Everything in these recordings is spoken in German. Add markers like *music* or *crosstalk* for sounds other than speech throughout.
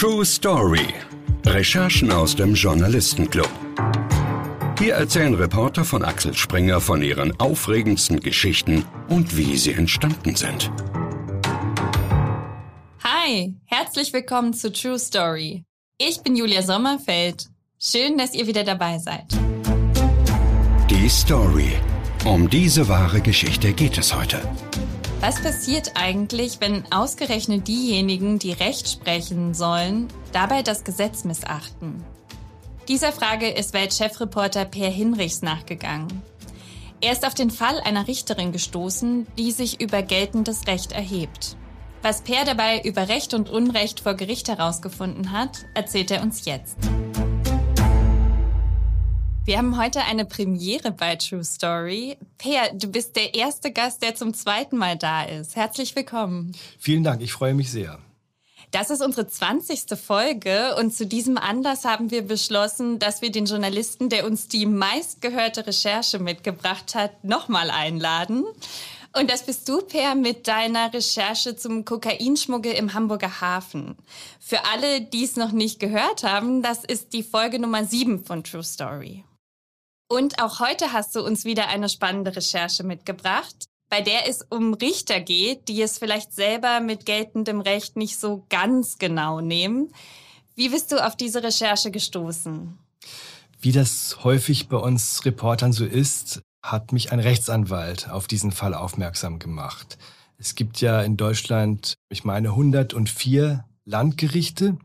True Story. Recherchen aus dem Journalistenclub. Hier erzählen Reporter von Axel Springer von ihren aufregendsten Geschichten und wie sie entstanden sind. Hi, herzlich willkommen zu True Story. Ich bin Julia Sommerfeld. Schön, dass ihr wieder dabei seid. Die Story. Um diese wahre Geschichte geht es heute. Was passiert eigentlich, wenn ausgerechnet diejenigen, die Recht sprechen sollen, dabei das Gesetz missachten? Dieser Frage ist Weltchefreporter Per Hinrichs nachgegangen. Er ist auf den Fall einer Richterin gestoßen, die sich über geltendes Recht erhebt. Was Per dabei über Recht und Unrecht vor Gericht herausgefunden hat, erzählt er uns jetzt. Wir haben heute eine Premiere bei True Story. Per, du bist der erste Gast, der zum zweiten Mal da ist. Herzlich willkommen. Vielen Dank, ich freue mich sehr. Das ist unsere 20. Folge und zu diesem Anlass haben wir beschlossen, dass wir den Journalisten, der uns die meistgehörte Recherche mitgebracht hat, nochmal einladen. Und das bist du, Per, mit deiner Recherche zum Kokainschmuggel im Hamburger Hafen. Für alle, die es noch nicht gehört haben, das ist die Folge Nummer 7 von True Story. Und auch heute hast du uns wieder eine spannende Recherche mitgebracht, bei der es um Richter geht, die es vielleicht selber mit geltendem Recht nicht so ganz genau nehmen. Wie bist du auf diese Recherche gestoßen? Wie das häufig bei uns Reportern so ist, hat mich ein Rechtsanwalt auf diesen Fall aufmerksam gemacht. Es gibt ja in Deutschland, ich meine, 104 Landgerichte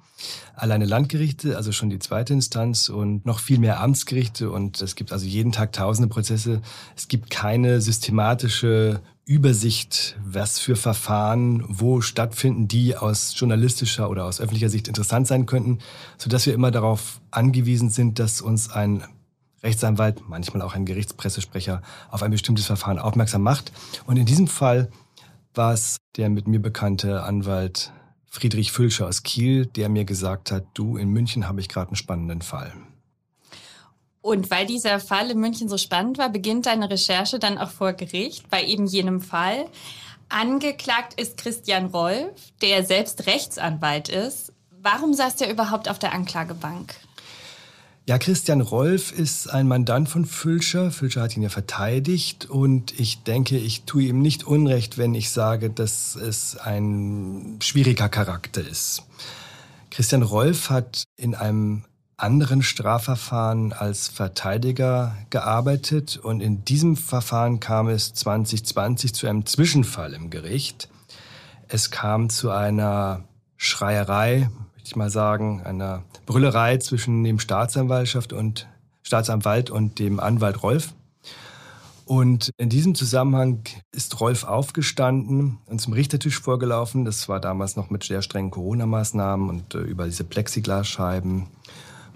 alleine Landgerichte, also schon die zweite Instanz und noch viel mehr Amtsgerichte und es gibt also jeden Tag tausende Prozesse. Es gibt keine systematische Übersicht, was für Verfahren wo stattfinden, die aus journalistischer oder aus öffentlicher Sicht interessant sein könnten, sodass wir immer darauf angewiesen sind, dass uns ein Rechtsanwalt, manchmal auch ein Gerichtspressesprecher auf ein bestimmtes Verfahren aufmerksam macht. Und in diesem Fall war es der mit mir bekannte Anwalt Friedrich Fülscher aus Kiel, der mir gesagt hat, du, in München habe ich gerade einen spannenden Fall. Und weil dieser Fall in München so spannend war, beginnt deine Recherche dann auch vor Gericht bei eben jenem Fall. Angeklagt ist Christian Rolf, der selbst Rechtsanwalt ist. Warum saß der überhaupt auf der Anklagebank? Ja, Christian Rolf ist ein Mandant von Fülscher. Fülscher hat ihn ja verteidigt und ich denke, ich tue ihm nicht Unrecht, wenn ich sage, dass es ein schwieriger Charakter ist. Christian Rolf hat in einem anderen Strafverfahren als Verteidiger gearbeitet und in diesem Verfahren kam es 2020 zu einem Zwischenfall im Gericht. Es kam zu einer Schreierei ich mal sagen, einer Brüllerei zwischen dem Staatsanwaltschaft und Staatsanwalt und dem Anwalt Rolf. Und in diesem Zusammenhang ist Rolf aufgestanden und zum Richtertisch vorgelaufen. Das war damals noch mit sehr strengen Corona-Maßnahmen und äh, über diese Plexiglasscheiben.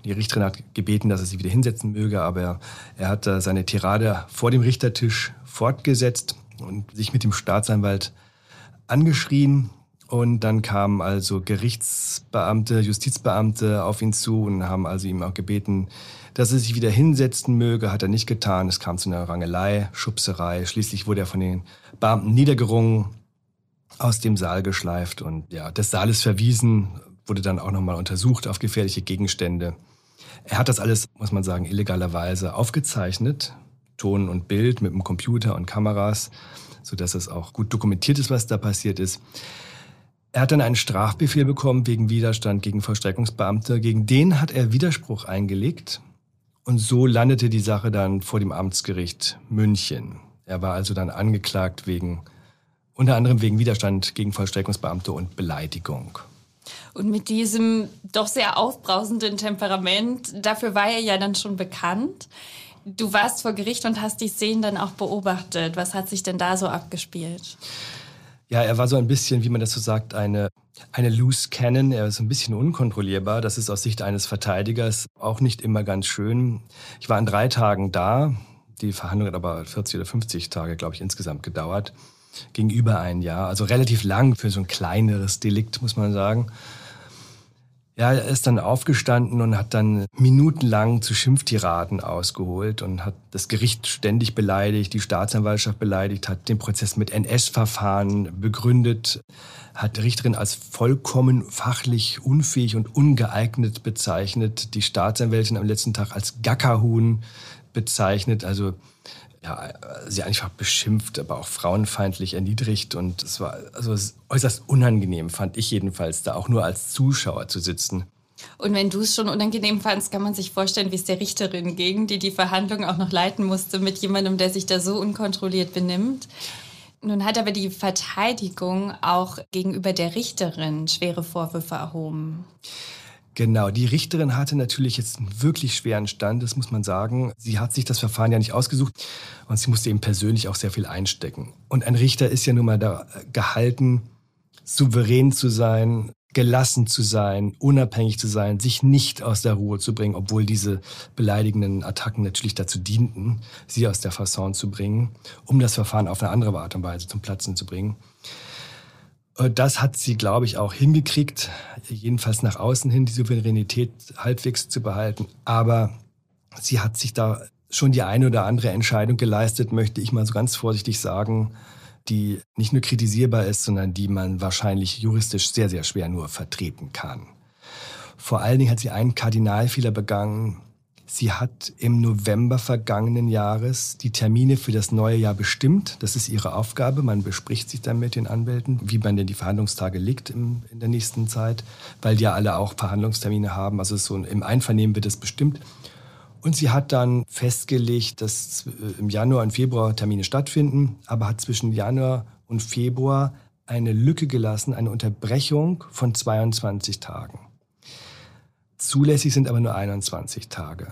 Die Richterin hat gebeten, dass er sich wieder hinsetzen möge, aber er hat äh, seine Tirade vor dem Richtertisch fortgesetzt und sich mit dem Staatsanwalt angeschrien. Und dann kamen also Gerichtsbeamte, Justizbeamte auf ihn zu und haben also ihm auch gebeten, dass er sich wieder hinsetzen möge. Hat er nicht getan. Es kam zu einer Rangelei, Schubserei. Schließlich wurde er von den Beamten niedergerungen, aus dem Saal geschleift und ja, des Saales verwiesen, wurde dann auch nochmal untersucht auf gefährliche Gegenstände. Er hat das alles, muss man sagen, illegalerweise aufgezeichnet. Ton und Bild mit dem Computer und Kameras, sodass es auch gut dokumentiert ist, was da passiert ist. Er hat dann einen Strafbefehl bekommen wegen Widerstand gegen Vollstreckungsbeamte. Gegen den hat er Widerspruch eingelegt. Und so landete die Sache dann vor dem Amtsgericht München. Er war also dann angeklagt wegen, unter anderem wegen Widerstand gegen Vollstreckungsbeamte und Beleidigung. Und mit diesem doch sehr aufbrausenden Temperament, dafür war er ja dann schon bekannt. Du warst vor Gericht und hast die Szenen dann auch beobachtet. Was hat sich denn da so abgespielt? Ja, er war so ein bisschen, wie man das so sagt, eine, eine loose cannon. Er ist ein bisschen unkontrollierbar. Das ist aus Sicht eines Verteidigers auch nicht immer ganz schön. Ich war an drei Tagen da. Die Verhandlung hat aber 40 oder 50 Tage, glaube ich, insgesamt gedauert. Gegenüber ein Jahr. Also relativ lang für so ein kleineres Delikt, muss man sagen. Ja, er ist dann aufgestanden und hat dann minutenlang zu Schimpftiraden ausgeholt und hat das Gericht ständig beleidigt, die Staatsanwaltschaft beleidigt, hat den Prozess mit NS-Verfahren begründet, hat die Richterin als vollkommen fachlich unfähig und ungeeignet bezeichnet, die Staatsanwältin am letzten Tag als Gackerhuhn bezeichnet, also ja, sie einfach beschimpft, aber auch frauenfeindlich erniedrigt. Und es war also äußerst unangenehm, fand ich jedenfalls, da auch nur als Zuschauer zu sitzen. Und wenn du es schon unangenehm fandst, kann man sich vorstellen, wie es der Richterin ging, die die Verhandlung auch noch leiten musste mit jemandem, der sich da so unkontrolliert benimmt. Nun hat aber die Verteidigung auch gegenüber der Richterin schwere Vorwürfe erhoben. Genau, die Richterin hatte natürlich jetzt einen wirklich schweren Stand, das muss man sagen. Sie hat sich das Verfahren ja nicht ausgesucht und sie musste eben persönlich auch sehr viel einstecken. Und ein Richter ist ja nun mal da gehalten, souverän zu sein, gelassen zu sein, unabhängig zu sein, sich nicht aus der Ruhe zu bringen, obwohl diese beleidigenden Attacken natürlich dazu dienten, sie aus der Fasson zu bringen, um das Verfahren auf eine andere Art und Weise zum Platzen zu bringen. Äh, das hat sie, glaube ich, auch hingekriegt, jedenfalls nach außen hin die Souveränität halbwegs zu behalten. Aber sie hat sich da schon die eine oder andere Entscheidung geleistet, möchte ich mal so ganz vorsichtig sagen, die nicht nur kritisierbar ist, sondern die man wahrscheinlich juristisch sehr, sehr schwer nur vertreten kann. Vor allen Dingen hat sie einen Kardinalfehler begangen, Sie hat im November vergangenen Jahres die Termine für das neue Jahr bestimmt. Das ist ihre Aufgabe. Man bespricht sich dann mit den Anwälten, wie man denn die Verhandlungstage liegt in der nächsten Zeit, weil die ja alle auch Verhandlungstermine haben. Also so im Einvernehmen wird es bestimmt. Und sie hat dann festgelegt, dass äh, im Januar und Februar Termine stattfinden, aber hat zwischen Januar und Februar eine Lücke gelassen, eine Unterbrechung von 22 Tagen. Zulässig sind aber nur 21 Tage.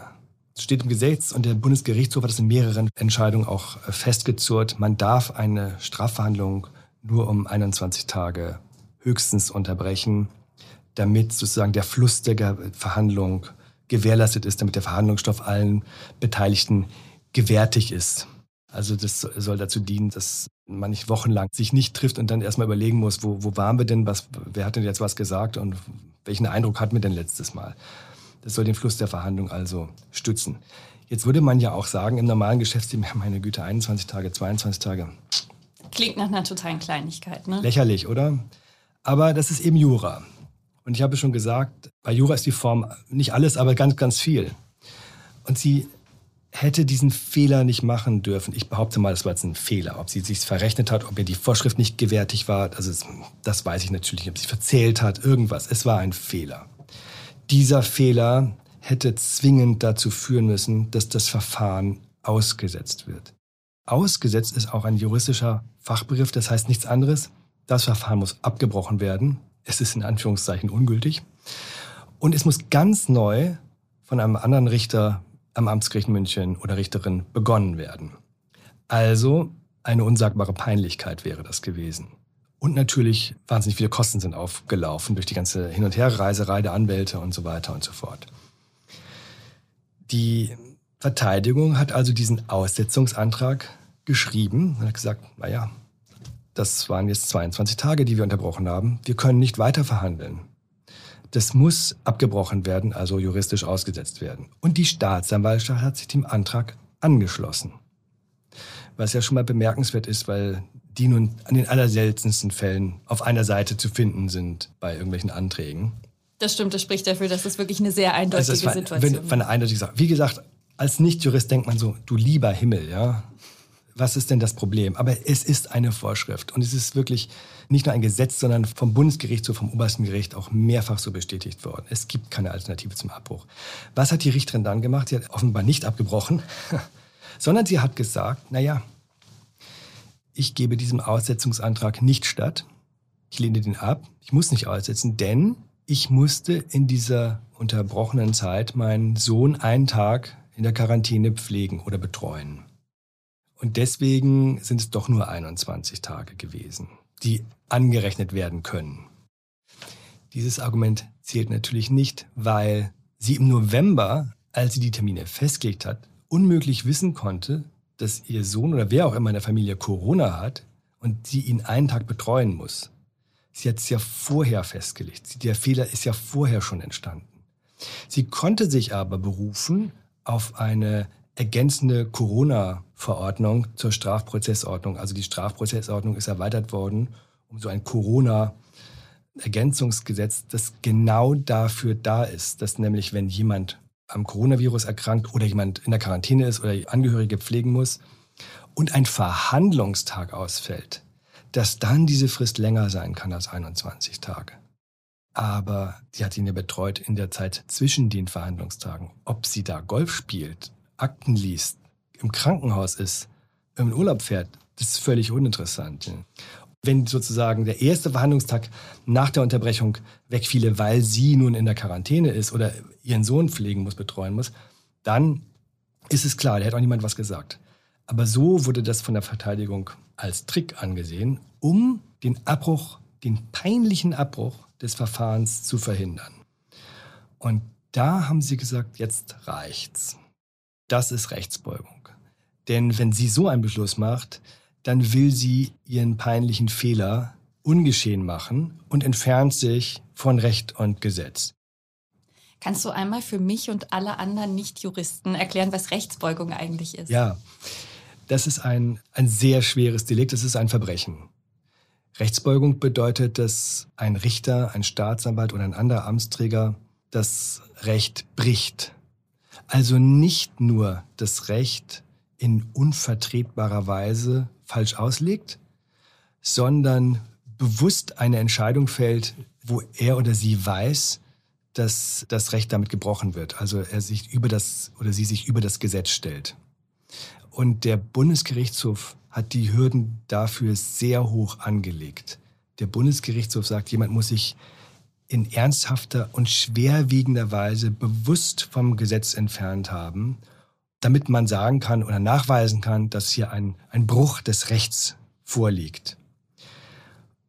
Es steht im Gesetz und der Bundesgerichtshof hat es in mehreren Entscheidungen auch äh, festgezurrt. Man darf eine Strafverhandlung nur um 21 Tage höchstens unterbrechen, damit sozusagen der Fluss der Verhandlung gewährleistet ist, damit der Verhandlungsstoff allen Beteiligten gewärtig ist. Also das soll dazu dienen, dass man nicht wochenlang sich nicht trifft und dann erstmal überlegen muss, wo, wo waren wir denn, was, wer hat denn jetzt was gesagt und welchen Eindruck hatten wir denn letztes Mal? Das soll den Fluss der Verhandlung also stützen. Jetzt würde man ja auch sagen, im normalen Geschäftsleben, meine Güte, 21 Tage, 22 Tage. Klingt nach einer totalen Kleinigkeit, ne? Lächerlich, oder? Aber das ist eben Jura. Und ich habe schon gesagt, bei Jura ist die Form nicht alles, aber ganz, ganz viel. Und sie hätte diesen Fehler nicht machen dürfen. Ich behaupte mal, das war jetzt ein Fehler. Ob sie sich verrechnet hat, ob ihr die Vorschrift nicht gewärtig war, also das weiß ich natürlich nicht. Ob sie verzählt hat, irgendwas. Es war ein Fehler. Dieser Fehler hätte zwingend dazu führen müssen, dass das Verfahren ausgesetzt wird. Ausgesetzt ist auch ein juristischer Fachbegriff, das heißt nichts anderes. Das Verfahren muss abgebrochen werden. Es ist in Anführungszeichen ungültig. Und es muss ganz neu von einem anderen Richter am Amtsgericht München oder Richterin begonnen werden. Also eine unsagbare Peinlichkeit wäre das gewesen. Und natürlich wahnsinnig viele Kosten sind aufgelaufen durch die ganze Hin- und Herreiserei der Anwälte und so weiter und so fort. Die Verteidigung hat also diesen Aussetzungsantrag geschrieben und hat gesagt, naja, das waren jetzt 22 Tage, die wir unterbrochen haben. Wir können nicht weiter verhandeln. Das muss abgebrochen werden, also juristisch ausgesetzt werden. Und die Staatsanwaltschaft hat sich dem Antrag angeschlossen. Was ja schon mal bemerkenswert ist, weil die nun an den allerseltensten Fällen auf einer Seite zu finden sind bei irgendwelchen Anträgen. Das stimmt, das spricht dafür, dass es wirklich eine sehr eindeutige also war, Situation ist. Eine eindeutige Sache. Wie gesagt, als Nichtjurist denkt man so, du lieber Himmel, ja. Was ist denn das Problem? Aber es ist eine Vorschrift und es ist wirklich nicht nur ein Gesetz, sondern vom Bundesgerichtshof, vom obersten Gericht auch mehrfach so bestätigt worden. Es gibt keine Alternative zum Abbruch. Was hat die Richterin dann gemacht? Sie hat offenbar nicht abgebrochen, *laughs* sondern sie hat gesagt, na ja, ich gebe diesem Aussetzungsantrag nicht statt. Ich lehne den ab. Ich muss nicht aussetzen, denn ich musste in dieser unterbrochenen Zeit meinen Sohn einen Tag in der Quarantäne pflegen oder betreuen. Und deswegen sind es doch nur 21 Tage gewesen, die angerechnet werden können. Dieses Argument zählt natürlich nicht, weil sie im November, als sie die Termine festgelegt hat, unmöglich wissen konnte, dass ihr Sohn oder wer auch immer in der Familie Corona hat und sie ihn einen Tag betreuen muss. Sie hat es ja vorher festgelegt. Der Fehler ist ja vorher schon entstanden. Sie konnte sich aber berufen auf eine ergänzende Corona-Verordnung zur Strafprozessordnung. Also die Strafprozessordnung ist erweitert worden um so ein Corona-Ergänzungsgesetz, das genau dafür da ist, dass nämlich, wenn jemand am Coronavirus erkrankt oder jemand in der Quarantäne ist oder Angehörige pflegen muss und ein Verhandlungstag ausfällt, dass dann diese Frist länger sein kann als 21 Tage. Aber sie hat ihn ja betreut in der Zeit zwischen den Verhandlungstagen. Ob sie da Golf spielt, Akten liest, im Krankenhaus ist, im Urlaub fährt, das ist völlig uninteressant. Wenn sozusagen der erste Verhandlungstag nach der Unterbrechung wegfiele, weil sie nun in der Quarantäne ist oder ihren Sohn pflegen muss, betreuen muss, dann ist es klar, da hätte auch niemand was gesagt. Aber so wurde das von der Verteidigung als Trick angesehen, um den Abbruch, den peinlichen Abbruch des Verfahrens zu verhindern. Und da haben sie gesagt, jetzt reicht's. Das ist Rechtsbeugung. Denn wenn sie so einen Beschluss macht, dann will sie ihren peinlichen Fehler ungeschehen machen und entfernt sich von Recht und Gesetz. Kannst du einmal für mich und alle anderen Nicht-Juristen erklären, was Rechtsbeugung eigentlich ist? Ja, das ist ein, ein sehr schweres Delikt, das ist ein Verbrechen. Rechtsbeugung bedeutet, dass ein Richter, ein Staatsanwalt oder ein anderer Amtsträger das Recht bricht. Also nicht nur das Recht in unvertretbarer Weise falsch auslegt, sondern bewusst eine Entscheidung fällt, wo er oder sie weiß, dass das Recht damit gebrochen wird. Also er sich über das oder sie sich über das Gesetz stellt. Und der Bundesgerichtshof hat die Hürden dafür sehr hoch angelegt. Der Bundesgerichtshof sagt, jemand muss sich in ernsthafter und schwerwiegender Weise bewusst vom Gesetz entfernt haben, damit man sagen kann oder nachweisen kann, dass hier ein, ein Bruch des Rechts vorliegt.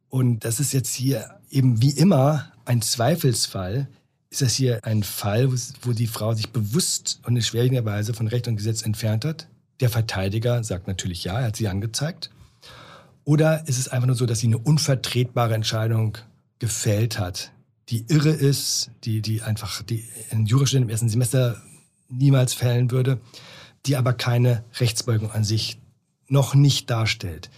Und das ist jetzt hier eben wie immer ein Zweifelsfall. Ist das hier ein Fall, wo die Frau sich bewusst und in schwerwiegender Weise von Recht und Gesetz entfernt hat? Der Verteidiger sagt natürlich ja, er hat sie angezeigt. Oder ist es einfach nur so, dass sie eine unvertretbare Entscheidung gefällt hat, die irre ist, die, die einfach die ein Jurastudent im ersten Semester niemals fällen würde, die aber keine Rechtsbeugung an sich noch nicht darstellt.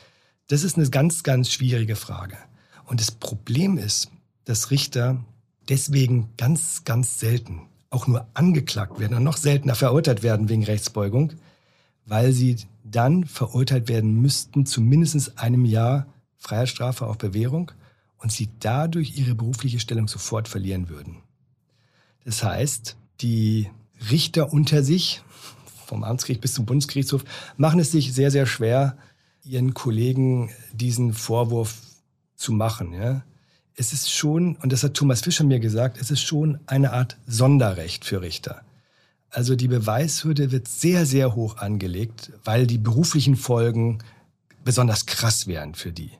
Das ist eine ganz, ganz schwierige Frage. Und das Problem ist, dass Richter deswegen ganz, ganz selten auch nur angeklagt werden und noch seltener verurteilt werden wegen Rechtsbeugung, weil sie dann verurteilt werden müssten zu mindestens einem Jahr Freiheitsstrafe auf Bewährung und sie dadurch ihre berufliche Stellung sofort verlieren würden. Das heißt, die Richter unter sich, vom Amtsgericht bis zum Bundesgerichtshof, machen es sich sehr, sehr schwer, ihren Kollegen diesen Vorwurf zu machen. Ja? Es ist schon, und das hat Thomas Fischer mir gesagt, es ist schon eine Art Sonderrecht für Richter. Also die Beweishürde wird sehr, sehr hoch angelegt, weil die beruflichen Folgen besonders krass wären für die.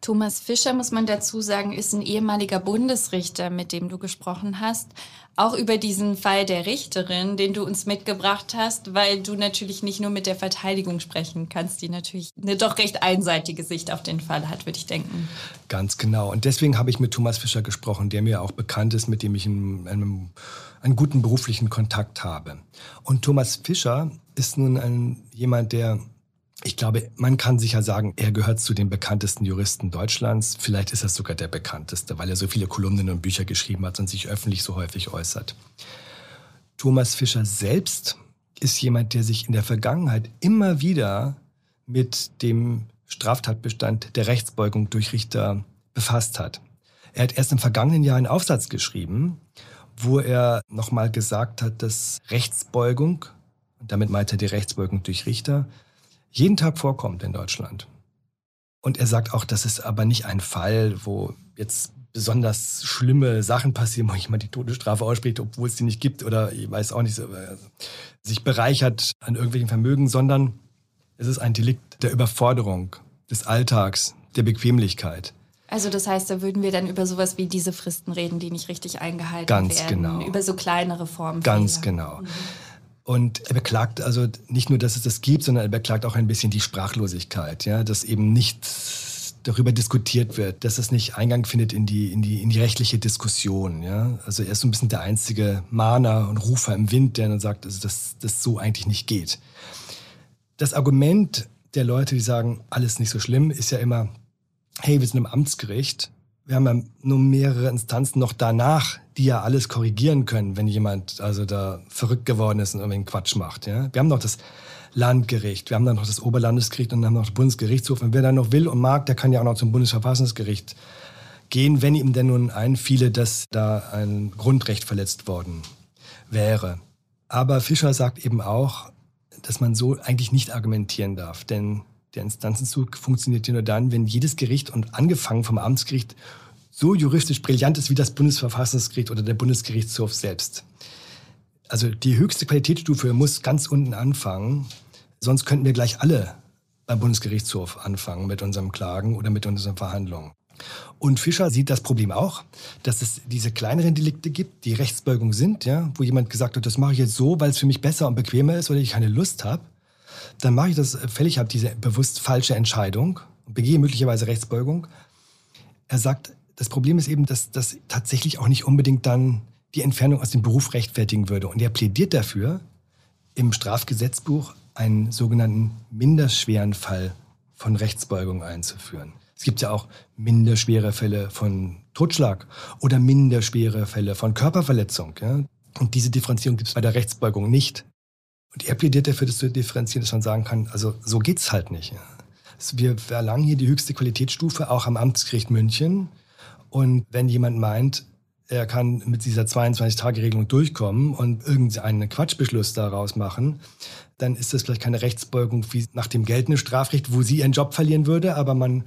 Thomas Fischer, muss man dazu sagen, ist ein ehemaliger Bundesrichter, mit dem du gesprochen hast. Auch über diesen Fall der Richterin, den du uns mitgebracht hast, weil du natürlich nicht nur mit der Verteidigung sprechen kannst, die natürlich eine doch recht einseitige Sicht auf den Fall hat, würde ich denken. Ganz genau. Und deswegen habe ich mit Thomas Fischer gesprochen, der mir auch bekannt ist, mit dem ich einen, einen, einen guten beruflichen Kontakt habe. Und Thomas Fischer ist nun ein, jemand, der ich glaube, man kann sicher sagen, er gehört zu den bekanntesten Juristen Deutschlands. Vielleicht ist er sogar der bekannteste, weil er so viele Kolumnen und Bücher geschrieben hat und sich öffentlich so häufig äußert. Thomas Fischer selbst ist jemand, der sich in der Vergangenheit immer wieder mit dem Straftatbestand der Rechtsbeugung durch Richter befasst hat. Er hat erst im vergangenen Jahr einen Aufsatz geschrieben, wo er nochmal gesagt hat, dass Rechtsbeugung, und damit meint er die Rechtsbeugung durch Richter, jeden Tag vorkommt in Deutschland. Und er sagt auch, das ist aber nicht ein Fall, wo jetzt besonders schlimme Sachen passieren, wo jemand die Todesstrafe ausspricht, obwohl es die nicht gibt oder ich weiß auch nicht, so, äh, sich bereichert an irgendwelchen Vermögen, sondern es ist ein Delikt der Überforderung, des Alltags, der Bequemlichkeit. Also das heißt, da würden wir dann über sowas wie diese Fristen reden, die nicht richtig eingehalten Ganz werden. Ganz genau. Über so kleinere Formen. Ganz genau. Mhm. Und er beklagt also nicht nur, dass es das gibt, sondern er beklagt auch ein bisschen die Sprachlosigkeit, ja, dass eben nicht darüber diskutiert wird, dass es nicht Eingang findet in die, in die, in die rechtliche Diskussion. Ja? Also er ist so ein bisschen der einzige Mahner und Rufer im Wind, der dann sagt, also dass das so eigentlich nicht geht. Das Argument der Leute, die sagen, alles nicht so schlimm, ist ja immer, hey, wir sind im Amtsgericht, wir haben ja nur mehrere Instanzen noch danach, die ja alles korrigieren können, wenn jemand also da verrückt geworden ist und irgendeinen Quatsch macht. Ja? Wir haben noch das Landgericht, wir haben dann noch das Oberlandesgericht und dann noch das Bundesgerichtshof. Und wer dann noch will und mag, der kann ja auch noch zum Bundesverfassungsgericht gehen, wenn ihm denn nun einfiele, dass da ein Grundrecht verletzt worden wäre. Aber Fischer sagt eben auch, dass man so eigentlich nicht argumentieren darf, denn der Instanzenzug funktioniert ja nur dann, wenn jedes Gericht und angefangen vom Amtsgericht so juristisch brillant ist wie das Bundesverfassungsgericht oder der Bundesgerichtshof selbst. Also die höchste Qualitätsstufe muss ganz unten anfangen, sonst könnten wir gleich alle beim Bundesgerichtshof anfangen mit unserem Klagen oder mit unseren Verhandlungen. Und Fischer sieht das Problem auch, dass es diese kleineren Delikte gibt, die Rechtsbeugung sind, ja, wo jemand gesagt hat, das mache ich jetzt so, weil es für mich besser und bequemer ist oder ich keine Lust habe. Dann mache ich das fällig, habe diese bewusst falsche Entscheidung und begehe möglicherweise Rechtsbeugung. Er sagt, das Problem ist eben, dass das tatsächlich auch nicht unbedingt dann die Entfernung aus dem Beruf rechtfertigen würde. Und er plädiert dafür, im Strafgesetzbuch einen sogenannten minderschweren Fall von Rechtsbeugung einzuführen. Es gibt ja auch minderschwere Fälle von Totschlag oder minderschwere Fälle von Körperverletzung. Ja? Und diese Differenzierung gibt es bei der Rechtsbeugung nicht. Und er plädiert dafür, dass du differenzieren, dass man sagen kann, also so geht's halt nicht. Wir verlangen hier die höchste Qualitätsstufe auch am Amtsgericht München. Und wenn jemand meint, er kann mit dieser 22-Tage-Regelung durchkommen und irgendeinen Quatschbeschluss daraus machen, dann ist das vielleicht keine Rechtsbeugung wie nach dem geltenden Strafrecht, wo sie ihren Job verlieren würde, aber man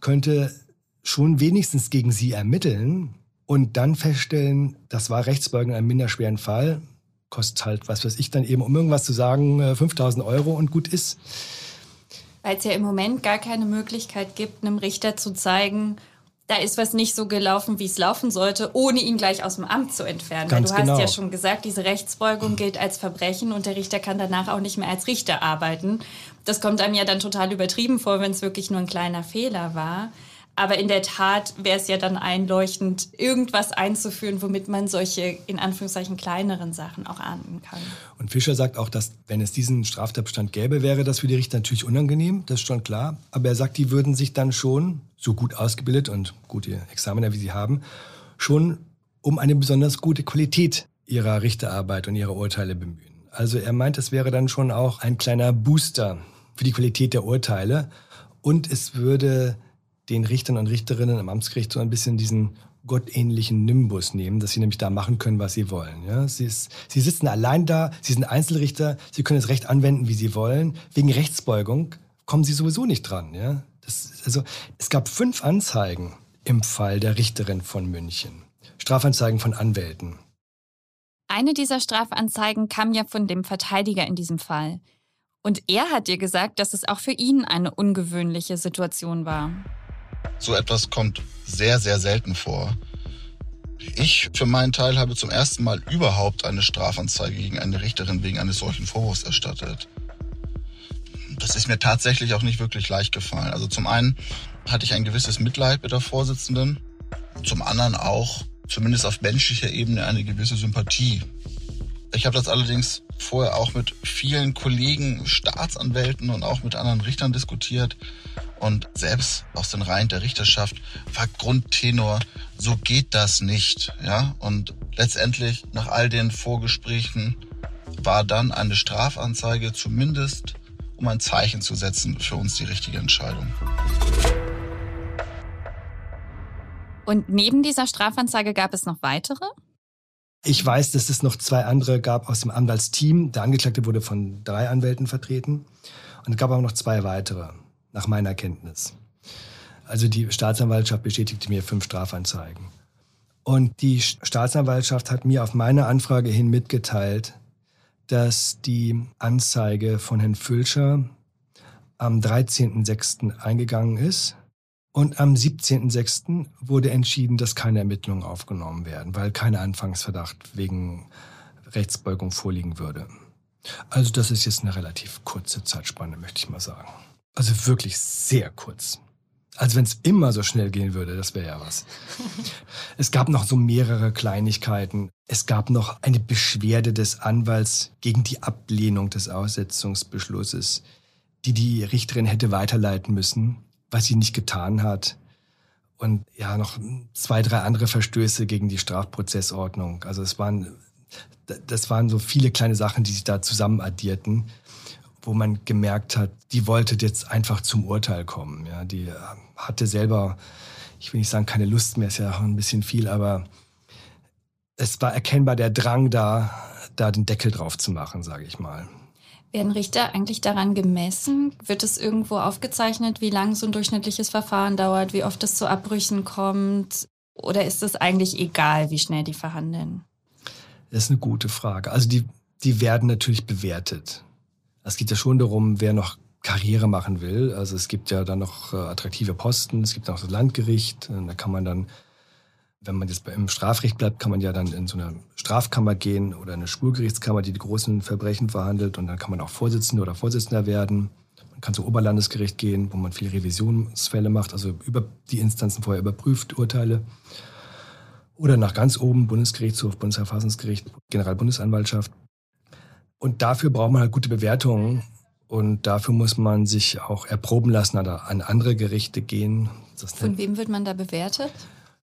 könnte schon wenigstens gegen sie ermitteln und dann feststellen, das war Rechtsbeugung in einem minderschweren Fall, kostet halt, was weiß ich, dann eben, um irgendwas zu sagen, 5000 äh, Euro und gut ist. Weil es ja im Moment gar keine Möglichkeit gibt, einem Richter zu zeigen, da ist was nicht so gelaufen, wie es laufen sollte, ohne ihn gleich aus dem Amt zu entfernen. Ganz Weil du genau. hast ja schon gesagt, diese Rechtsbeugung gilt als Verbrechen und der Richter kann danach auch nicht mehr als Richter arbeiten. Das kommt einem ja dann total übertrieben vor, wenn es wirklich nur ein kleiner Fehler war. Aber in der Tat wäre es ja dann einleuchtend, irgendwas einzuführen, womit man solche in Anführungszeichen kleineren Sachen auch ahnden kann. Und Fischer sagt auch, dass wenn es diesen Straftatbestand gäbe, wäre das für die Richter natürlich unangenehm, das ist schon klar. Aber er sagt, die würden sich dann schon, so gut ausgebildet und gute Examiner wie sie haben, schon um eine besonders gute Qualität ihrer Richterarbeit und ihrer Urteile bemühen. Also er meint, es wäre dann schon auch ein kleiner Booster für die Qualität der Urteile und es würde den Richtern und Richterinnen am Amtsgericht so ein bisschen diesen gottähnlichen Nimbus nehmen, dass sie nämlich da machen können, was sie wollen. Ja? Sie, ist, sie sitzen allein da, sie sind Einzelrichter, sie können das Recht anwenden, wie sie wollen. Wegen Rechtsbeugung kommen sie sowieso nicht dran. Ja? Das, also, es gab fünf Anzeigen im Fall der Richterin von München. Strafanzeigen von Anwälten. Eine dieser Strafanzeigen kam ja von dem Verteidiger in diesem Fall. Und er hat dir gesagt, dass es auch für ihn eine ungewöhnliche Situation war. So etwas kommt sehr, sehr selten vor. Ich für meinen Teil habe zum ersten Mal überhaupt eine Strafanzeige gegen eine Richterin wegen eines solchen Vorwurfs erstattet. Das ist mir tatsächlich auch nicht wirklich leicht gefallen. Also zum einen hatte ich ein gewisses Mitleid mit der Vorsitzenden, zum anderen auch, zumindest auf menschlicher Ebene, eine gewisse Sympathie. Ich habe das allerdings vorher auch mit vielen Kollegen, Staatsanwälten und auch mit anderen Richtern diskutiert. Und selbst aus den Reihen der Richterschaft war Grundtenor, so geht das nicht. Ja? Und letztendlich, nach all den Vorgesprächen, war dann eine Strafanzeige zumindest, um ein Zeichen zu setzen, für uns die richtige Entscheidung. Und neben dieser Strafanzeige gab es noch weitere? Ich weiß, dass es noch zwei andere gab aus dem Anwaltsteam. Der Angeklagte wurde von drei Anwälten vertreten. Und es gab aber noch zwei weitere nach meiner Kenntnis. Also die Staatsanwaltschaft bestätigte mir fünf Strafanzeigen. Und die Staatsanwaltschaft hat mir auf meine Anfrage hin mitgeteilt, dass die Anzeige von Herrn Fülscher am 13.06. eingegangen ist. Und am 17.06. wurde entschieden, dass keine Ermittlungen aufgenommen werden, weil kein Anfangsverdacht wegen Rechtsbeugung vorliegen würde. Also das ist jetzt eine relativ kurze Zeitspanne, möchte ich mal sagen. Also wirklich sehr kurz. Also wenn es immer so schnell gehen würde, das wäre ja was. *laughs* es gab noch so mehrere Kleinigkeiten. Es gab noch eine Beschwerde des Anwalts gegen die Ablehnung des Aussetzungsbeschlusses, die die Richterin hätte weiterleiten müssen, was sie nicht getan hat. Und ja, noch zwei, drei andere Verstöße gegen die Strafprozessordnung. Also es waren, das waren so viele kleine Sachen, die sich da zusammen addierten wo man gemerkt hat, die wollte jetzt einfach zum Urteil kommen. Ja, die hatte selber, ich will nicht sagen, keine Lust mehr, ist ja auch ein bisschen viel, aber es war erkennbar der Drang da, da den Deckel drauf zu machen, sage ich mal. Werden Richter eigentlich daran gemessen? Wird es irgendwo aufgezeichnet, wie lang so ein durchschnittliches Verfahren dauert, wie oft es zu Abbrüchen kommt? Oder ist es eigentlich egal, wie schnell die verhandeln? Das ist eine gute Frage. Also die, die werden natürlich bewertet. Es geht ja schon darum, wer noch Karriere machen will. Also es gibt ja dann noch äh, attraktive Posten, es gibt auch das Landgericht, da kann man dann, wenn man jetzt im Strafrecht bleibt, kann man ja dann in so eine Strafkammer gehen oder eine Schwurgerichtskammer, die die großen Verbrechen verhandelt und dann kann man auch Vorsitzender oder Vorsitzender werden. Man kann zum Oberlandesgericht gehen, wo man viele Revisionsfälle macht, also über die Instanzen vorher überprüft, Urteile. Oder nach ganz oben, Bundesgerichtshof, Bundesverfassungsgericht, Generalbundesanwaltschaft. Und dafür braucht man halt gute Bewertungen. Und dafür muss man sich auch erproben lassen oder an andere Gerichte gehen. Das Von wem wird man da bewertet?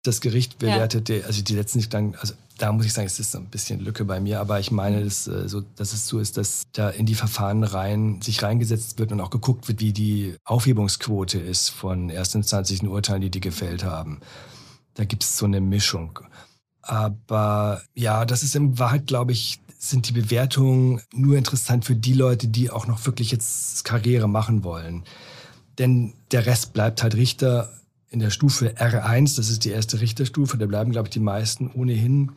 Das Gericht bewertet, ja. also die sich dann, also da muss ich sagen, es ist ein bisschen Lücke bei mir, aber ich meine, dass, äh, so, dass es so ist, dass da in die Verfahren rein, sich reingesetzt wird und auch geguckt wird, wie die Aufhebungsquote ist von erstinstanzlichen Urteilen, die die gefällt haben. Da gibt es so eine Mischung. Aber ja, das ist in Wahrheit, glaube ich, sind die Bewertungen nur interessant für die Leute, die auch noch wirklich jetzt Karriere machen wollen. Denn der Rest bleibt halt Richter in der Stufe R1, das ist die erste Richterstufe, da bleiben, glaube ich, die meisten ohnehin,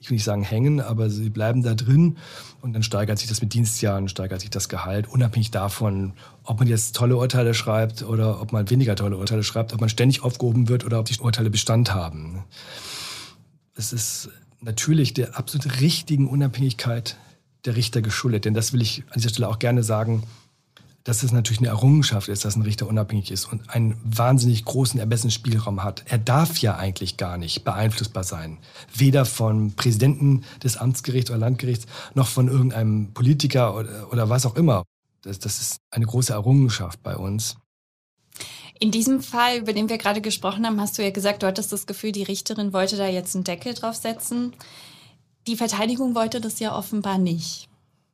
ich will nicht sagen hängen, aber sie bleiben da drin und dann steigert sich das mit Dienstjahren, steigert sich das Gehalt, unabhängig davon, ob man jetzt tolle Urteile schreibt oder ob man weniger tolle Urteile schreibt, ob man ständig aufgehoben wird oder ob die Urteile Bestand haben. Es ist natürlich der absolut richtigen Unabhängigkeit der Richter geschuldet. Denn das will ich an dieser Stelle auch gerne sagen, dass es natürlich eine Errungenschaft ist, dass ein Richter unabhängig ist und einen wahnsinnig großen Ermessensspielraum hat. Er darf ja eigentlich gar nicht beeinflussbar sein. Weder vom Präsidenten des Amtsgerichts oder Landgerichts noch von irgendeinem Politiker oder, oder was auch immer. Das, das ist eine große Errungenschaft bei uns. In diesem Fall, über den wir gerade gesprochen haben, hast du ja gesagt, du hattest das Gefühl, die Richterin wollte da jetzt einen Deckel drauf setzen. Die Verteidigung wollte das ja offenbar nicht.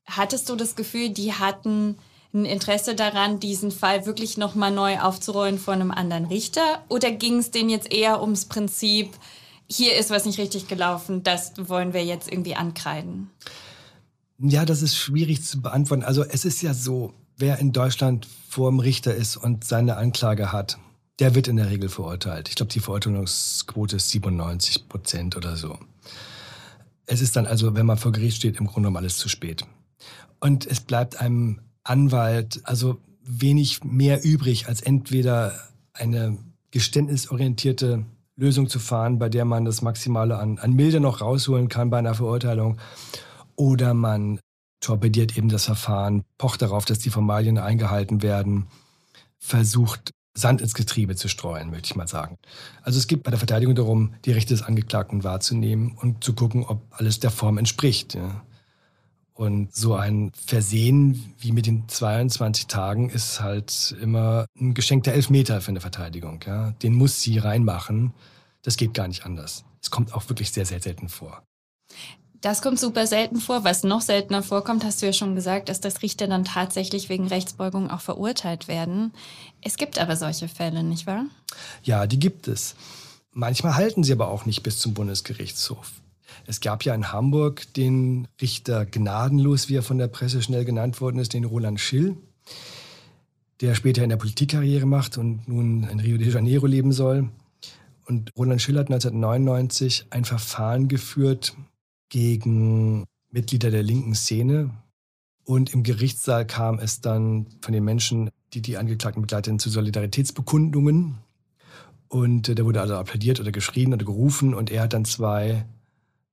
Hattest du das Gefühl, die hatten ein Interesse daran, diesen Fall wirklich nochmal neu aufzurollen von einem anderen Richter? Oder ging es denen jetzt eher ums Prinzip, hier ist was nicht richtig gelaufen, das wollen wir jetzt irgendwie ankreiden? Ja, das ist schwierig zu beantworten. Also es ist ja so, wer in Deutschland vor dem Richter ist und seine Anklage hat, der wird in der Regel verurteilt. Ich glaube, die Verurteilungsquote ist 97 Prozent oder so. Es ist dann also, wenn man vor Gericht steht, im Grunde genommen alles zu spät. Und es bleibt einem Anwalt also wenig mehr übrig, als entweder eine geständnisorientierte Lösung zu fahren, bei der man das Maximale an, an Milde noch rausholen kann bei einer Verurteilung, oder man torpediert eben das Verfahren, pocht darauf, dass die Formalien eingehalten werden, versucht Sand ins Getriebe zu streuen, möchte ich mal sagen. Also es geht bei der Verteidigung darum, die Rechte des Angeklagten wahrzunehmen und zu gucken, ob alles der Form entspricht. Ja. Und so ein Versehen wie mit den 22 Tagen ist halt immer ein geschenkter Elfmeter für eine Verteidigung. Ja. Den muss sie reinmachen. Das geht gar nicht anders. Es kommt auch wirklich sehr, sehr selten vor. Das kommt super selten vor. Was noch seltener vorkommt, hast du ja schon gesagt, ist, dass Richter dann tatsächlich wegen Rechtsbeugung auch verurteilt werden. Es gibt aber solche Fälle, nicht wahr? Ja, die gibt es. Manchmal halten sie aber auch nicht bis zum Bundesgerichtshof. Es gab ja in Hamburg den Richter Gnadenlos, wie er von der Presse schnell genannt worden ist, den Roland Schill, der später in der Politikkarriere macht und nun in Rio de Janeiro leben soll. Und Roland Schill hat 1999 ein Verfahren geführt gegen Mitglieder der linken Szene. Und im Gerichtssaal kam es dann von den Menschen, die die Angeklagten begleiteten, zu Solidaritätsbekundungen. Und äh, da wurde also applaudiert oder geschrien oder gerufen. Und er hat dann zwei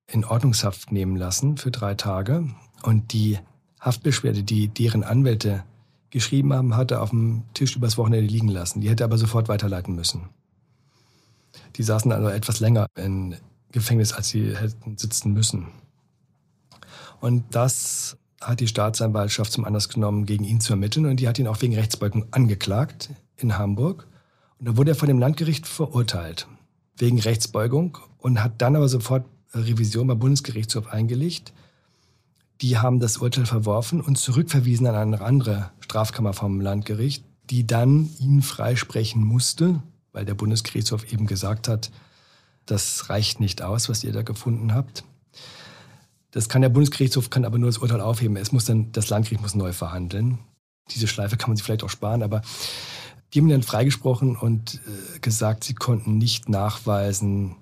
in Ordnungshaft nehmen lassen für drei Tage. Und die Haftbeschwerde, die deren Anwälte geschrieben haben, hat er auf dem Tisch übers Wochenende liegen lassen. Die hätte er aber sofort weiterleiten müssen. Die saßen also etwas länger im Gefängnis, als sie hätten sitzen müssen. Und das hat die Staatsanwaltschaft zum Anlass genommen, gegen ihn zu ermitteln. Und die hat ihn auch wegen Rechtsbeugung angeklagt in Hamburg. Und da wurde er von dem Landgericht verurteilt wegen Rechtsbeugung und hat dann aber sofort Revision beim Bundesgerichtshof eingelegt. Die haben das Urteil verworfen und zurückverwiesen an eine andere Strafkammer vom Landgericht, die dann ihn freisprechen musste, weil der Bundesgerichtshof eben gesagt hat, das reicht nicht aus, was ihr da gefunden habt. Das kann der Bundesgerichtshof, kann aber nur das Urteil aufheben. Es muss dann, das Landgericht muss neu verhandeln. Diese Schleife kann man sich vielleicht auch sparen, aber die haben ihn dann freigesprochen und äh, gesagt, sie konnten nicht nachweisen,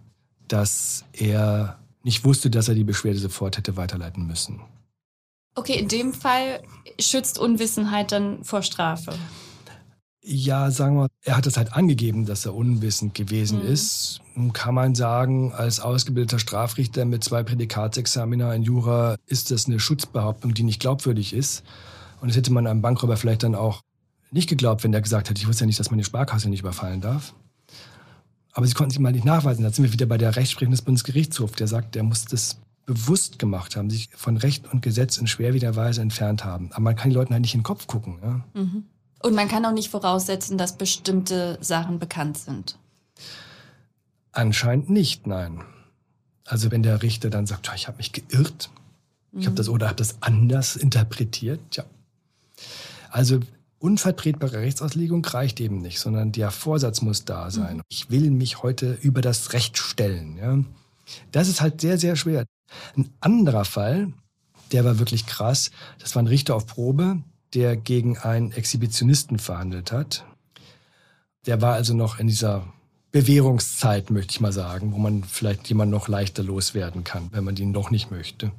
dass er nicht wusste, dass er die Beschwerde sofort hätte weiterleiten müssen. Okay, in dem Fall schützt Unwissenheit dann vor Strafe. Ja, sagen wir, er hat es halt angegeben, dass er unwissend gewesen mhm. ist. Kann man sagen, als ausgebildeter Strafrichter mit zwei Prädikatsexamina in Jura ist das eine Schutzbehauptung, die nicht glaubwürdig ist. Und das hätte man einem Bankräuber vielleicht dann auch nicht geglaubt, wenn der gesagt hätte, ich wusste ja nicht, dass man die Sparkasse nicht überfallen darf. Aber sie konnten sich mal nicht nachweisen. Da sind wir wieder bei der Rechtsprechung des Bundesgerichtshofs, der sagt, der muss das bewusst gemacht haben, sich von Recht und Gesetz in schwerwiegender Weise entfernt haben. Aber man kann den Leuten halt nicht in den Kopf gucken. Ja? Mhm. Und man kann auch nicht voraussetzen, dass bestimmte Sachen bekannt sind. Anscheinend nicht, nein. Also wenn der Richter dann sagt, ich habe mich geirrt, ich habe mhm. das oder habe das anders interpretiert, ja. Also unvertretbare Rechtsauslegung reicht eben nicht, sondern der Vorsatz muss da sein. Mhm. Ich will mich heute über das Recht stellen. Ja. Das ist halt sehr, sehr schwer. Ein anderer Fall, der war wirklich krass, das war ein Richter auf Probe, der gegen einen Exhibitionisten verhandelt hat. Der war also noch in dieser Bewährungszeit, möchte ich mal sagen, wo man vielleicht jemand noch leichter loswerden kann, wenn man ihn noch nicht möchte.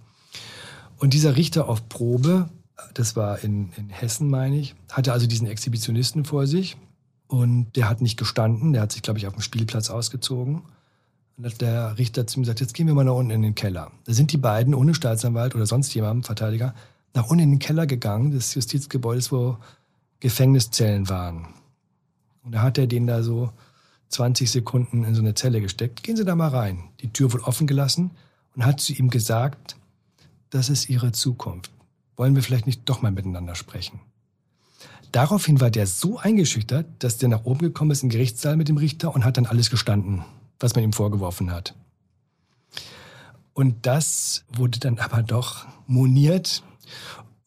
Und dieser Richter auf Probe das war in, in Hessen, meine ich, hatte also diesen Exhibitionisten vor sich und der hat nicht gestanden, der hat sich, glaube ich, auf dem Spielplatz ausgezogen. Und hat der Richter zu ihm gesagt, jetzt gehen wir mal nach unten in den Keller. Da sind die beiden ohne Staatsanwalt oder sonst jemandem, Verteidiger, nach unten in den Keller gegangen, des Justizgebäudes, wo Gefängniszellen waren. Und da hat er den da so 20 Sekunden in so eine Zelle gesteckt. Gehen Sie da mal rein. Die Tür wurde offen gelassen und hat zu ihm gesagt, das ist Ihre Zukunft wollen wir vielleicht nicht doch mal miteinander sprechen? Daraufhin war der so eingeschüchtert, dass der nach oben gekommen ist im Gerichtssaal mit dem Richter und hat dann alles gestanden, was man ihm vorgeworfen hat. Und das wurde dann aber doch moniert.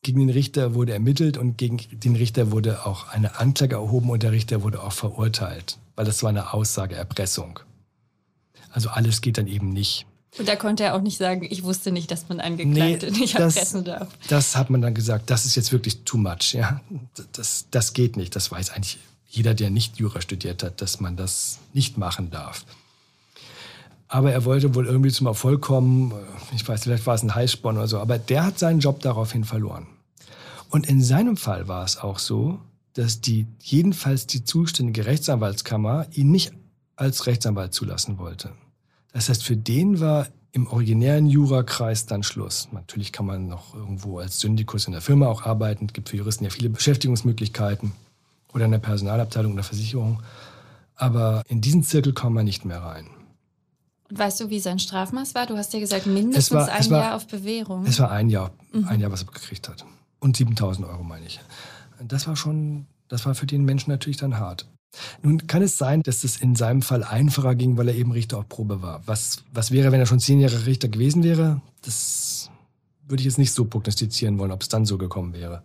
Gegen den Richter wurde ermittelt und gegen den Richter wurde auch eine Anklage erhoben und der Richter wurde auch verurteilt, weil das war eine Aussageerpressung. Also alles geht dann eben nicht. Und da konnte er auch nicht sagen, ich wusste nicht, dass man Angeklagte nee, nicht erpressen darf. Das hat man dann gesagt, das ist jetzt wirklich too much. Ja? Das, das geht nicht. Das weiß eigentlich jeder, der nicht Jura studiert hat, dass man das nicht machen darf. Aber er wollte wohl irgendwie zum Erfolg kommen. Ich weiß, vielleicht war es ein Heißsporn oder so. Aber der hat seinen Job daraufhin verloren. Und in seinem Fall war es auch so, dass die, jedenfalls die zuständige Rechtsanwaltskammer ihn nicht als Rechtsanwalt zulassen wollte. Das heißt, für den war im originären Jurakreis dann Schluss. Natürlich kann man noch irgendwo als Syndikus in der Firma auch arbeiten. Es gibt für Juristen ja viele Beschäftigungsmöglichkeiten oder in der Personalabteilung oder Versicherung. Aber in diesen Zirkel kommt man nicht mehr rein. Und weißt du, wie sein Strafmaß war? Du hast ja gesagt, mindestens war, ein war, Jahr auf Bewährung. Es war ein Jahr, mhm. ein Jahr, was er gekriegt hat. Und 7000 Euro, meine ich. Das war schon, das war für den Menschen natürlich dann hart. Nun kann es sein, dass es in seinem Fall einfacher ging, weil er eben Richter auf Probe war. Was, was wäre, wenn er schon zehn Jahre Richter gewesen wäre? Das würde ich jetzt nicht so prognostizieren wollen, ob es dann so gekommen wäre.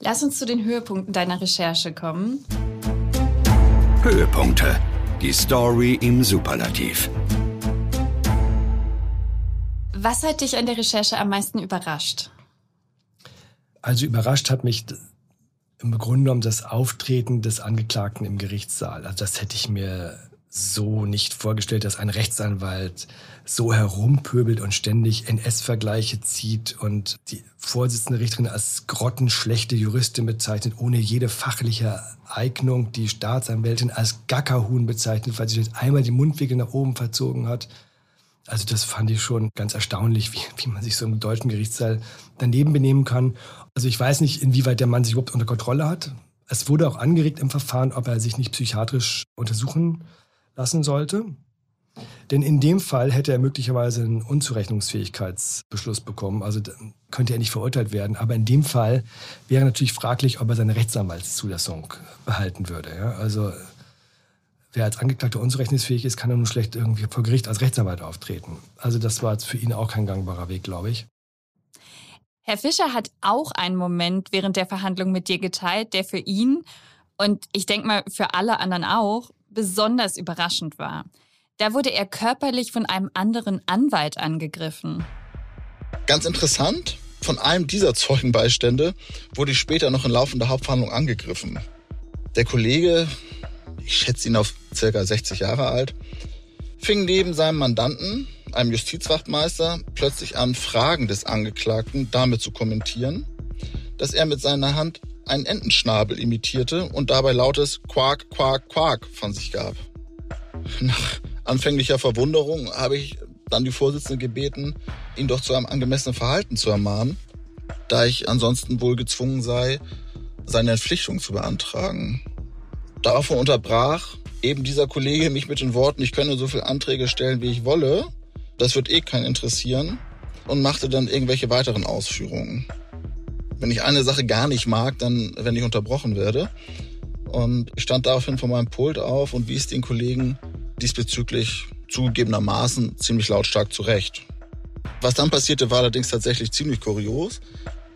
Lass uns zu den Höhepunkten deiner Recherche kommen. Höhepunkte. Die Story im Superlativ. Was hat dich an der Recherche am meisten überrascht? Also überrascht hat mich im Grunde genommen das Auftreten des Angeklagten im Gerichtssaal. Also das hätte ich mir so nicht vorgestellt, dass ein Rechtsanwalt so herumpöbelt und ständig NS-Vergleiche zieht und die Vorsitzende Richterin als grottenschlechte Juristin bezeichnet, ohne jede fachliche Eignung, die Staatsanwältin als Gackerhuhn bezeichnet, weil sie einmal die Mundwinkel nach oben verzogen hat. Also das fand ich schon ganz erstaunlich, wie, wie man sich so im deutschen Gerichtssaal daneben benehmen kann. Also ich weiß nicht, inwieweit der Mann sich überhaupt unter Kontrolle hat. Es wurde auch angeregt im Verfahren, ob er sich nicht psychiatrisch untersuchen lassen sollte. Denn in dem Fall hätte er möglicherweise einen Unzurechnungsfähigkeitsbeschluss bekommen. Also könnte er nicht verurteilt werden. Aber in dem Fall wäre natürlich fraglich, ob er seine Rechtsanwaltszulassung behalten würde. Ja? Also wer als Angeklagter unzurechnungsfähig ist, kann er nur schlecht irgendwie vor Gericht als Rechtsanwalt auftreten. Also das war für ihn auch kein gangbarer Weg, glaube ich. Herr Fischer hat auch einen Moment während der Verhandlung mit dir geteilt, der für ihn und ich denke mal für alle anderen auch besonders überraschend war. Da wurde er körperlich von einem anderen Anwalt angegriffen. Ganz interessant, von einem dieser Zeugenbeistände wurde ich später noch in laufender Hauptverhandlung angegriffen. Der Kollege, ich schätze ihn auf circa 60 Jahre alt, fing neben seinem Mandanten, einem Justizwachtmeister, plötzlich an, Fragen des Angeklagten damit zu kommentieren, dass er mit seiner Hand einen Entenschnabel imitierte und dabei lautes Quark, Quark, Quark von sich gab. Nach anfänglicher Verwunderung habe ich dann die Vorsitzende gebeten, ihn doch zu einem angemessenen Verhalten zu ermahnen, da ich ansonsten wohl gezwungen sei, seine Entpflichtung zu beantragen. Daraufhin unterbrach eben dieser Kollege mich mit den Worten, ich könne so viele Anträge stellen, wie ich wolle, das wird eh keinen interessieren und machte dann irgendwelche weiteren Ausführungen. Wenn ich eine Sache gar nicht mag, dann wenn ich unterbrochen werde. Und ich stand daraufhin von meinem Pult auf und wies den Kollegen diesbezüglich zugegebenermaßen ziemlich lautstark zurecht. Was dann passierte, war allerdings tatsächlich ziemlich kurios.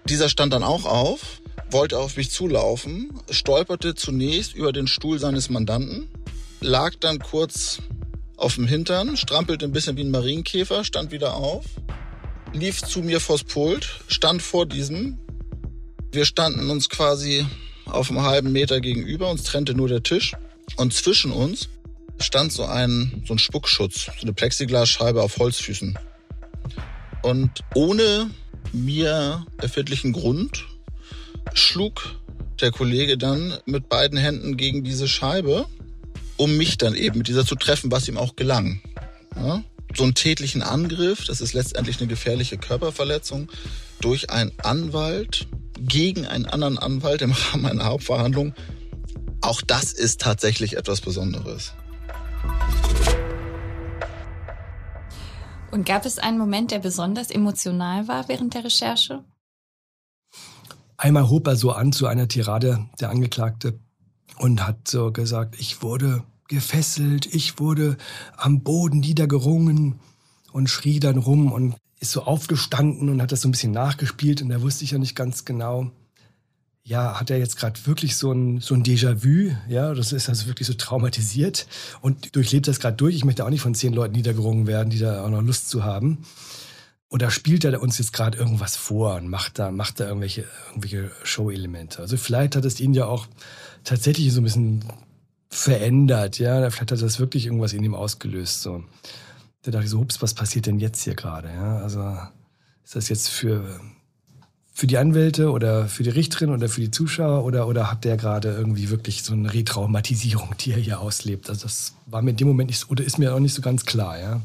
Dieser stand dann auch auf, wollte auf mich zulaufen, stolperte zunächst über den Stuhl seines Mandanten, lag dann kurz auf dem Hintern, strampelte ein bisschen wie ein Marienkäfer, stand wieder auf, lief zu mir vors Pult, stand vor diesem. Wir standen uns quasi auf einem halben Meter gegenüber, uns trennte nur der Tisch. Und zwischen uns stand so ein, so ein Spuckschutz, so eine Plexiglasscheibe auf Holzfüßen. Und ohne mir erfindlichen Grund schlug der Kollege dann mit beiden Händen gegen diese Scheibe, um mich dann eben mit dieser zu treffen, was ihm auch gelang. Ja? So einen tätlichen Angriff, das ist letztendlich eine gefährliche Körperverletzung, durch einen Anwalt gegen einen anderen Anwalt im *laughs* Rahmen einer Hauptverhandlung. Auch das ist tatsächlich etwas Besonderes. Und gab es einen Moment, der besonders emotional war während der Recherche? Einmal hob er so an zu einer Tirade, der Angeklagte, und hat so gesagt, ich wurde gefesselt, ich wurde am Boden niedergerungen und schrie dann rum und ist so aufgestanden und hat das so ein bisschen nachgespielt und da wusste ich ja nicht ganz genau, ja, hat er jetzt gerade wirklich so ein, so ein Déjà-vu, ja, das ist also wirklich so traumatisiert und durchlebt das gerade durch. Ich möchte auch nicht von zehn Leuten niedergerungen werden, die da auch noch Lust zu haben. Oder spielt er uns jetzt gerade irgendwas vor und macht da, macht da irgendwelche, irgendwelche Show-Elemente? Also vielleicht hat es ihn ja auch tatsächlich so ein bisschen verändert, ja. Vielleicht hat das wirklich irgendwas in ihm ausgelöst. So. Da dachte ich so, ups, was passiert denn jetzt hier gerade? Ja? Also ist das jetzt für für die Anwälte oder für die Richterin oder für die Zuschauer oder, oder hat der gerade irgendwie wirklich so eine Retraumatisierung, die er hier auslebt? Also das war mir in dem Moment nicht oder ist mir auch nicht so ganz klar, ja.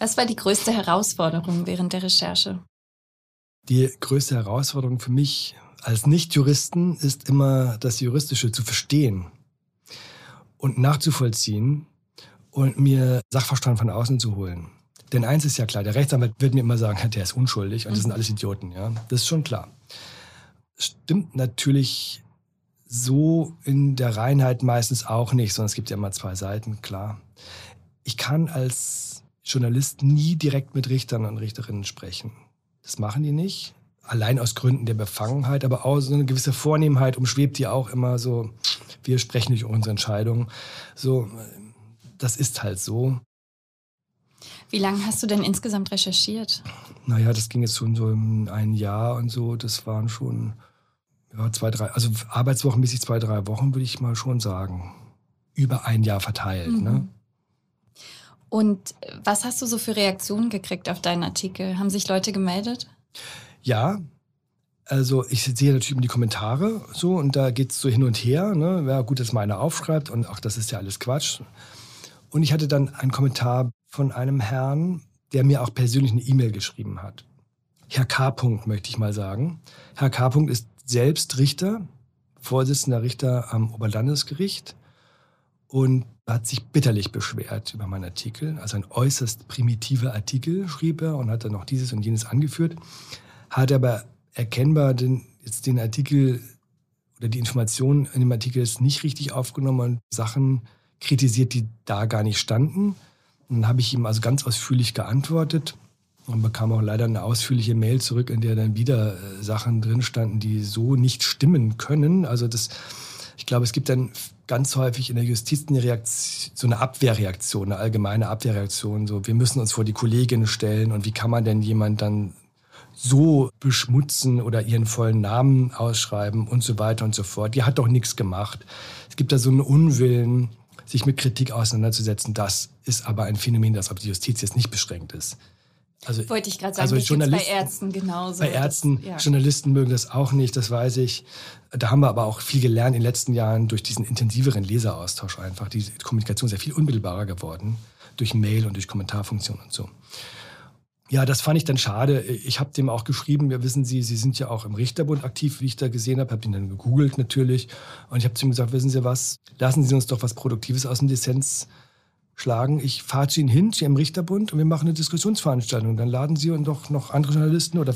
Was war die größte Herausforderung während der Recherche? Die größte Herausforderung für mich als Nicht-Juristen ist immer das Juristische zu verstehen und nachzuvollziehen und mir Sachverstand von außen zu holen. Denn eins ist ja klar, der Rechtsanwalt wird mir immer sagen, *laughs* der ist unschuldig und das sind mhm. alles Idioten. Ja, Das ist schon klar. Stimmt natürlich so in der Reinheit meistens auch nicht, sondern es gibt ja immer zwei Seiten, klar. Ich kann als Journalist nie direkt mit Richtern und Richterinnen sprechen. Das machen die nicht. Allein aus Gründen der Befangenheit, aber auch so eine gewisse Vornehmheit umschwebt die auch immer so, wir sprechen nicht über unsere Entscheidungen. So, das ist halt so. Wie lange hast du denn insgesamt recherchiert? Naja, das ging jetzt schon so ein Jahr und so. Das waren schon ja, zwei, drei, also arbeitswochenmäßig zwei, drei Wochen, würde ich mal schon sagen. Über ein Jahr verteilt. Mhm. Ne? Und was hast du so für Reaktionen gekriegt auf deinen Artikel? Haben sich Leute gemeldet? Ja, also ich sehe natürlich die Kommentare so und da geht es so hin und her. Ne? Ja, gut, dass mal einer aufschreibt und ach, das ist ja alles Quatsch. Und ich hatte dann einen Kommentar von einem Herrn, der mir auch persönlich eine E-Mail geschrieben hat. Herr K. möchte ich mal sagen. Herr K. ist selbst Richter, Vorsitzender Richter am Oberlandesgericht und hat sich bitterlich beschwert über meinen Artikel. Also ein äußerst primitiver Artikel schrieb er und hat dann noch dieses und jenes angeführt, hat aber erkennbar den, jetzt den Artikel oder die Informationen in dem Artikel ist nicht richtig aufgenommen und Sachen kritisiert, die da gar nicht standen. Und dann habe ich ihm also ganz ausführlich geantwortet und bekam auch leider eine ausführliche Mail zurück, in der dann wieder äh, Sachen drin standen, die so nicht stimmen können. Also das, ich glaube, es gibt dann ganz häufig in der Justiz eine Reaktion, so eine Abwehrreaktion, eine allgemeine Abwehrreaktion. So, wir müssen uns vor die Kollegin stellen und wie kann man denn jemand dann so beschmutzen oder ihren vollen Namen ausschreiben und so weiter und so fort. Die hat doch nichts gemacht. Es gibt da so einen Unwillen, sich mit Kritik auseinanderzusetzen. Das ist aber ein Phänomen, das auf die Justiz jetzt nicht beschränkt ist. Also, Wollte ich gerade sagen, also Journalisten, bei Ärzten genauso. Bei Ärzten, das, ja. Journalisten mögen das auch nicht, das weiß ich. Da haben wir aber auch viel gelernt in den letzten Jahren durch diesen intensiveren Leseraustausch einfach. Die Kommunikation ist sehr viel unmittelbarer geworden durch Mail und durch Kommentarfunktionen und so. Ja, das fand ich dann schade. Ich habe dem auch geschrieben, ja, wissen Sie, Sie sind ja auch im Richterbund aktiv, wie ich da gesehen habe. Habe ihn dann gegoogelt natürlich. Und ich habe zu ihm gesagt, wissen Sie was, lassen Sie uns doch was Produktives aus dem Dissens schlagen. Ich fahre zu Ihnen hin, zu Ihrem Richterbund und wir machen eine Diskussionsveranstaltung. Dann laden Sie und doch noch andere Journalisten oder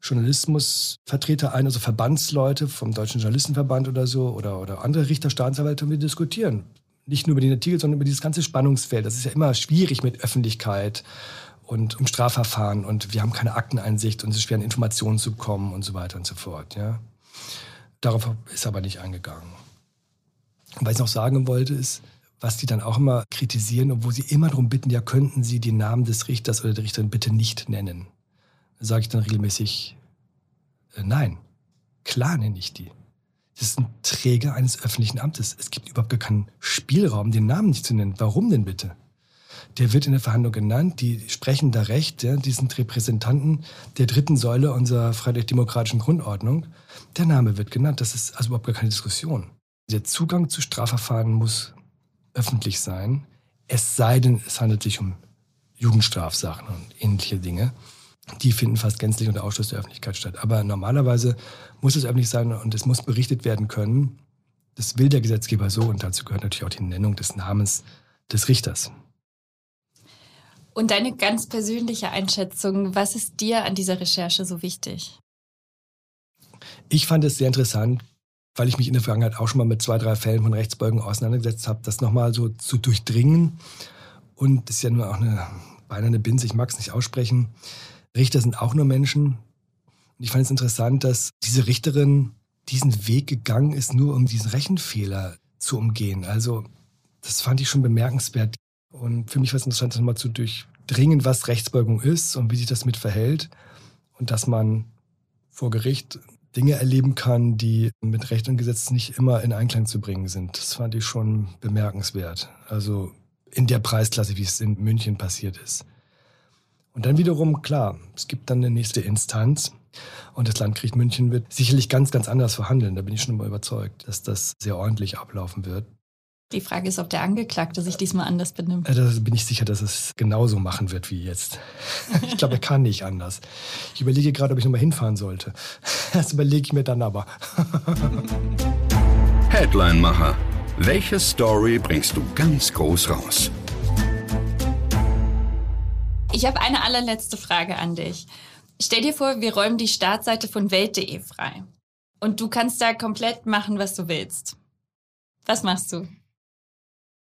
Journalismusvertreter ein, also Verbandsleute vom Deutschen Journalistenverband oder so oder, oder andere Richter, Staatsanwälte und wir diskutieren. Nicht nur über den Artikel, sondern über dieses ganze Spannungsfeld. Das ist ja immer schwierig mit Öffentlichkeit und im Strafverfahren und wir haben keine Akteneinsicht und es ist schwer an Informationen zu kommen und so weiter und so fort. Ja. Darauf ist aber nicht eingegangen. Und was ich noch sagen wollte, ist, was die dann auch immer kritisieren, obwohl sie immer darum bitten, ja, könnten sie den Namen des Richters oder der Richterin bitte nicht nennen. Sage ich dann regelmäßig, äh, nein, klar nenne ich die. Das ist ein Träger eines öffentlichen Amtes. Es gibt überhaupt gar keinen Spielraum, den Namen nicht zu nennen. Warum denn bitte? Der wird in der Verhandlung genannt, die sprechen da recht, ja, die sind Repräsentanten der dritten Säule unserer freiheitlich-demokratischen Grundordnung. Der Name wird genannt, das ist also überhaupt gar keine Diskussion. Der Zugang zu Strafverfahren muss öffentlich sein, es sei denn, es handelt sich um Jugendstrafsachen und ähnliche Dinge. Die finden fast gänzlich unter Ausschluss der Öffentlichkeit statt. Aber normalerweise muss es öffentlich sein und es muss berichtet werden können. Das will der Gesetzgeber so und dazu gehört natürlich auch die Nennung des Namens des Richters. Und deine ganz persönliche Einschätzung, was ist dir an dieser Recherche so wichtig? Ich fand es sehr interessant, weil ich mich in der Vergangenheit auch schon mal mit zwei, drei Fällen von Rechtsbeugung auseinandergesetzt habe, das nochmal so zu durchdringen. Und das ist ja nur auch eine, beinahe eine Binse, ich mag es nicht aussprechen. Richter sind auch nur Menschen. Und ich fand es interessant, dass diese Richterin diesen Weg gegangen ist, nur um diesen Rechenfehler zu umgehen. Also das fand ich schon bemerkenswert. Und für mich war es interessant, das mal zu durchdringen, was Rechtsbeugung ist und wie sich das mit verhält. Und dass man vor Gericht Dinge erleben kann, die mit Recht und Gesetz nicht immer in Einklang zu bringen sind. Das fand ich schon bemerkenswert. Also in der Preisklasse, wie es in München passiert ist. Und dann wiederum, klar, es gibt dann eine nächste Instanz und das Landgericht München wird sicherlich ganz, ganz anders verhandeln. Da bin ich schon mal überzeugt, dass das sehr ordentlich ablaufen wird. Die Frage ist, ob der Angeklagte sich diesmal anders benimmt. Äh, da bin ich sicher, dass es genauso machen wird wie jetzt. *laughs* Ich glaube, er kann nicht anders. Ich überlege gerade, ob ich nochmal hinfahren sollte. *laughs* Das überlege ich mir dann aber. *laughs* Headline-Macher. Welche Story bringst du ganz groß raus? Ich habe eine allerletzte Frage an dich. Stell dir vor, wir räumen die Startseite von Welt.de frei. Und du kannst da komplett machen, was du willst. Was machst du?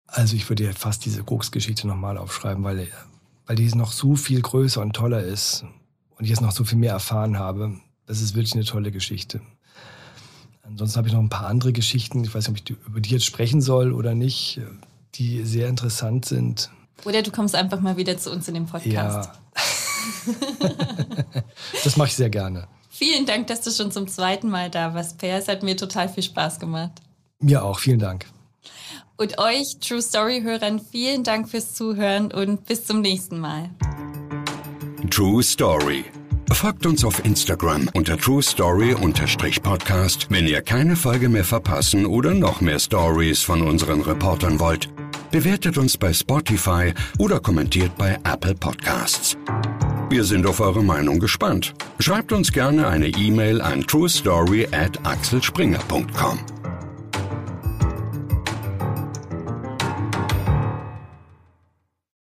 Also ich würde ja fast diese Koks-Geschichte nochmal aufschreiben, weil, weil die noch so viel größer und toller ist und ich jetzt noch so viel mehr erfahren habe. Das ist wirklich eine tolle Geschichte. Ansonsten habe ich noch ein paar andere Geschichten, ich weiß nicht, ob ich über die jetzt sprechen soll oder nicht, die sehr interessant sind. Oder du kommst einfach mal wieder zu uns in den Podcast. Ja. *laughs* das mache ich sehr gerne. Vielen Dank, dass du schon zum zweiten Mal da warst, Per. Es hat mir total viel Spaß gemacht. Mir auch, vielen Dank. Und euch True Story-Hörern vielen Dank fürs Zuhören und bis zum nächsten Mal. True Story. Folgt uns auf Instagram unter True Story-Podcast, wenn ihr keine Folge mehr verpassen oder noch mehr Stories von unseren Reportern wollt. bewertet uns bei Spotify oder kommentiert bei Apple Podcasts. Wir sind auf eure Meinung gespannt. Schreibt uns gerne eine E-Mail an truestory at axelspringer.com.